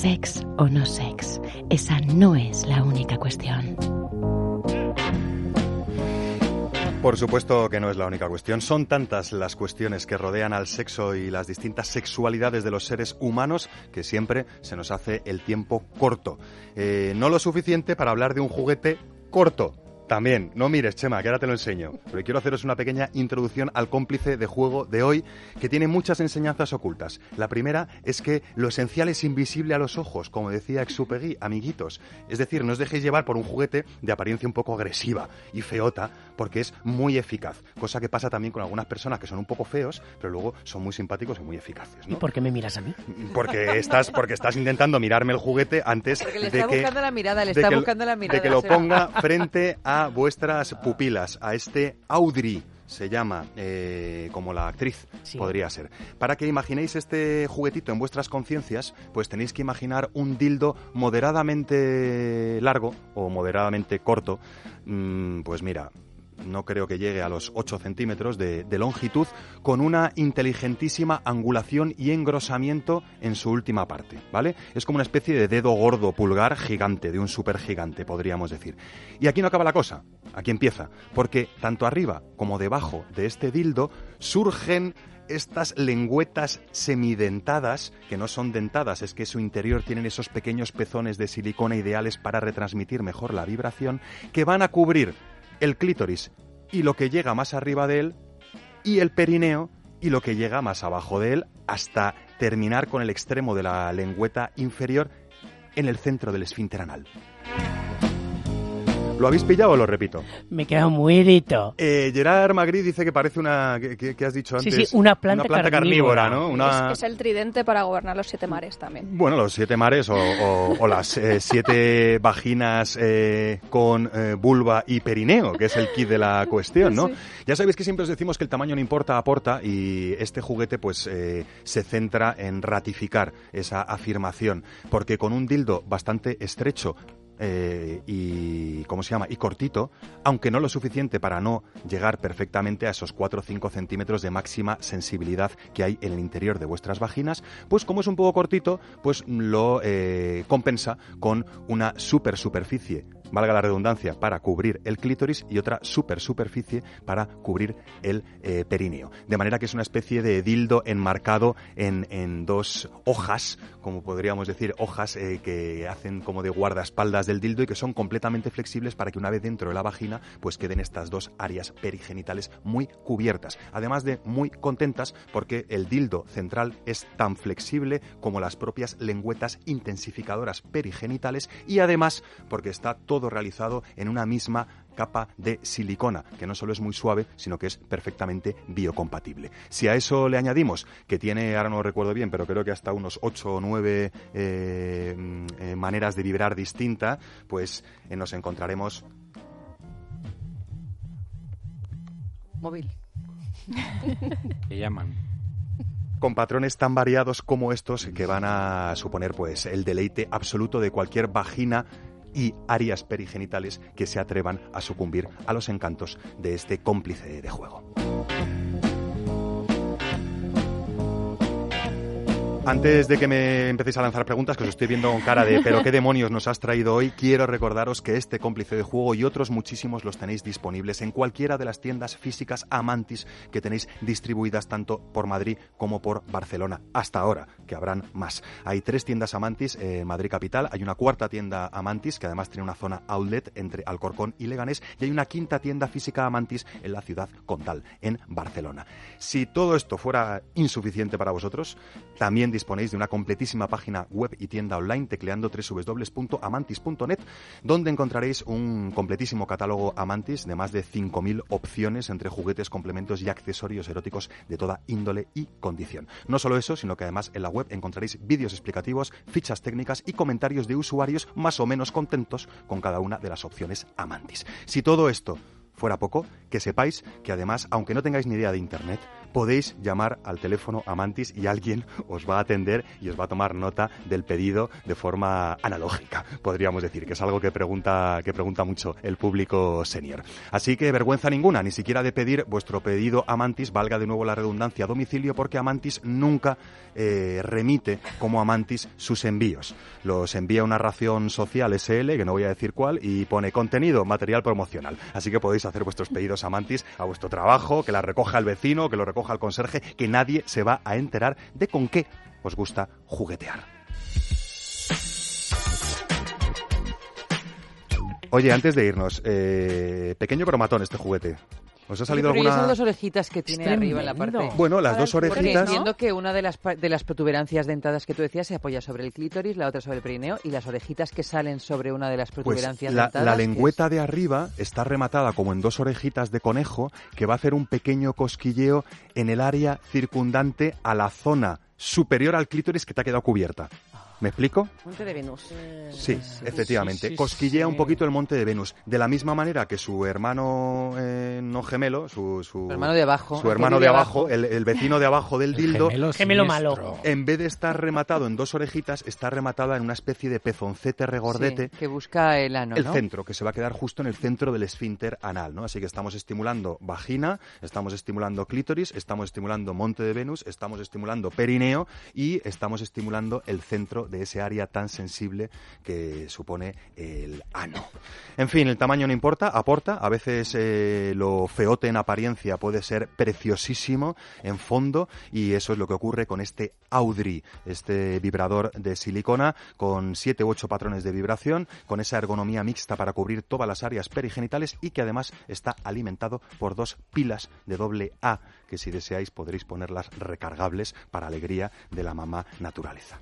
Sex o no sex, esa no es la única cuestión. Por supuesto que no es la única cuestión. Son tantas las cuestiones que rodean al sexo y las distintas sexualidades de los seres humanos que siempre se nos hace el tiempo corto. Eh, no lo suficiente para hablar de un juguete corto. También, no mires, Chema, que ahora te lo enseño. Pero quiero haceros una pequeña introducción al cómplice de juego de hoy, que tiene muchas enseñanzas ocultas. La primera es que lo esencial es invisible a los ojos, como decía Exupegui, amiguitos. Es decir, no os dejéis llevar por un juguete de apariencia un poco agresiva y feota, porque es muy eficaz. Cosa que pasa también con algunas personas que son un poco feos, pero luego son muy simpáticos y muy eficaces. ¿no? ¿Y por qué me miras a mí? Porque estás, porque estás intentando mirarme el juguete antes Porque le de está que buscando la mirada, le de está que- buscando la mirada. de que lo ponga frente a vuestras pupilas, a este Audrey se llama, eh, como la actriz Sí. podría ser. Para que imaginéis este juguetito en vuestras conciencias, pues tenéis que imaginar un dildo moderadamente largo o moderadamente corto. Mm, pues mira, no creo que llegue a los 8 centímetros de, longitud, con una inteligentísima angulación y engrosamiento en su última parte, ¿vale? Es como una especie de dedo gordo pulgar gigante, de un supergigante, podríamos decir. Y aquí no acaba la cosa, aquí empieza, porque tanto arriba como debajo de este dildo surgen estas lengüetas semidentadas, que no son dentadas, es que su interior tienen esos pequeños pezones de silicona ideales para retransmitir mejor la vibración, que van a cubrir el clítoris y lo que llega más arriba de él, y el perineo y lo que llega más abajo de él, hasta terminar con el extremo de la lengüeta inferior en el centro del esfínter anal. ¿Lo habéis pillado o lo repito? Me queda muy rito. Eh, Gerard Magri dice que parece una... ¿Qué has dicho Sí, antes? sí, una planta carnívora, carnívora. ¿no? Una... Es, es el tridente para gobernar los siete mares también. Bueno, los siete mares o, o- o las eh, siete vaginas eh, con eh, vulva y perineo, que es el kit de la cuestión, ¿no? Sí. Ya sabéis que siempre os decimos que el tamaño no importa, aporta, y este juguete pues eh, se centra en ratificar esa afirmación, porque con un dildo bastante estrecho eh, y ¿cómo se llama? y cortito, aunque no lo suficiente para no llegar perfectamente a esos 4 o 5 centímetros de máxima sensibilidad que hay en el interior de vuestras vaginas, pues como es un poco cortito, pues lo eh, compensa con una super superficie valga la redundancia, para cubrir el clítoris y otra super superficie para cubrir el eh, perineo. De manera que es una especie de dildo enmarcado en, en dos hojas, como podríamos decir, hojas eh, que hacen como de guardaespaldas del dildo y que son completamente flexibles para que una vez dentro de la vagina pues queden estas dos áreas perigenitales muy cubiertas. Además de muy contentas porque el dildo central es tan flexible como las propias lengüetas intensificadoras perigenitales y además porque está todo realizado en una misma capa de silicona, que no solo es muy suave, sino que es perfectamente biocompatible. Si a eso le añadimos que tiene, ahora no lo recuerdo bien, pero creo que hasta unos 8 o 9 eh, mm, eh, maneras de vibrar distinta, pues eh, nos encontraremos Móvil. Que llaman. con patrones tan variados como estos que van a suponer pues el deleite absoluto de cualquier vagina y áreas perigenitales que se atrevan a sucumbir a los encantos de este cómplice de juego. Antes de que me empecéis a lanzar preguntas, que os estoy viendo con cara de pero qué demonios nos has traído hoy, quiero recordaros que este cómplice de juego y otros muchísimos los tenéis disponibles en cualquiera de las tiendas físicas Amantis que tenéis distribuidas tanto por Madrid como por Barcelona. Hasta ahora, que habrán más. Hay tres tiendas Amantis en Madrid Capital, hay una cuarta tienda Amantis que además tiene una zona outlet entre Alcorcón y Leganés y hay una quinta tienda física Amantis en la ciudad condal, en Barcelona. Si todo esto fuera insuficiente para vosotros, también disponéis de una completísima página web y tienda online tecleando www.amantis.net, donde encontraréis un completísimo catálogo Amantis de más de 5.000 opciones entre juguetes, complementos y accesorios eróticos de toda índole y condición. No solo eso, sino que además en la web encontraréis vídeos explicativos, fichas técnicas y comentarios de usuarios más o menos contentos con cada una de las opciones Amantis. Si todo esto fuera poco, que sepáis que además, aunque no tengáis ni idea de Internet, podéis llamar al teléfono Amantis y alguien os va a atender y os va a tomar nota del pedido de forma analógica, podríamos decir, que es algo que pregunta, que pregunta mucho el público senior. Así que vergüenza ninguna, ni siquiera de pedir vuestro pedido Amantis, valga de nuevo la redundancia a domicilio, porque Amantis nunca eh, remite como Amantis sus envíos. Los envía una ración social SL, que no voy a decir cuál, y pone contenido, material promocional. Así que podéis hacer vuestros pedidos Amantis a vuestro trabajo, que la recoja el vecino, que lo recoja el conserje, que nadie se va a enterar de con qué os gusta juguetear. Oye, antes de irnos, eh, pequeño cromatón este juguete. ¿Os ha salido Pero ¿y alguna...? esas dos orejitas que tiene arriba en la parte? Bueno, las dos Porque orejitas... entiendo que una de las, de las protuberancias dentadas que tú decías se apoya sobre el clítoris, la otra sobre el perineo, y las orejitas que salen sobre una de las Pues protuberancias la, dentadas. la ¿qué es? lengüeta de arriba está rematada como en dos orejitas de conejo que va a hacer un pequeño cosquilleo en el área circundante a la zona superior al clítoris que te ha quedado cubierta. ¿Me explico? Monte de Venus. Sí, efectivamente. sí, sí, Cosquillea sí. un poquito el monte de Venus. De la misma manera que su hermano eh, no gemelo, su, su, hermano de abajo, su hermano de abajo, abajo. el, el vecino de abajo del dildo, Gemelo Eh, malo. en vez de estar rematado en dos orejitas, está rematada en una especie de pezoncete regordete Sí, que busca el ano, el ¿no? centro, que se va a quedar justo en el centro del esfínter anal, ¿no? Así que estamos estimulando vagina, estamos estimulando clítoris, estamos estimulando monte de Venus, estamos estimulando perineo y estamos estimulando el centro de ese área tan sensible que supone el ano. En fin, el tamaño no importa, aporta. A veces eh, lo feote en apariencia puede ser preciosísimo en fondo y eso es lo que ocurre con este Audrey, este vibrador de silicona con siete u ocho patrones de vibración, con esa ergonomía mixta para cubrir todas las áreas perigenitales y que además está alimentado por dos pilas de doble A que si deseáis podréis ponerlas recargables para alegría de la mamá naturaleza.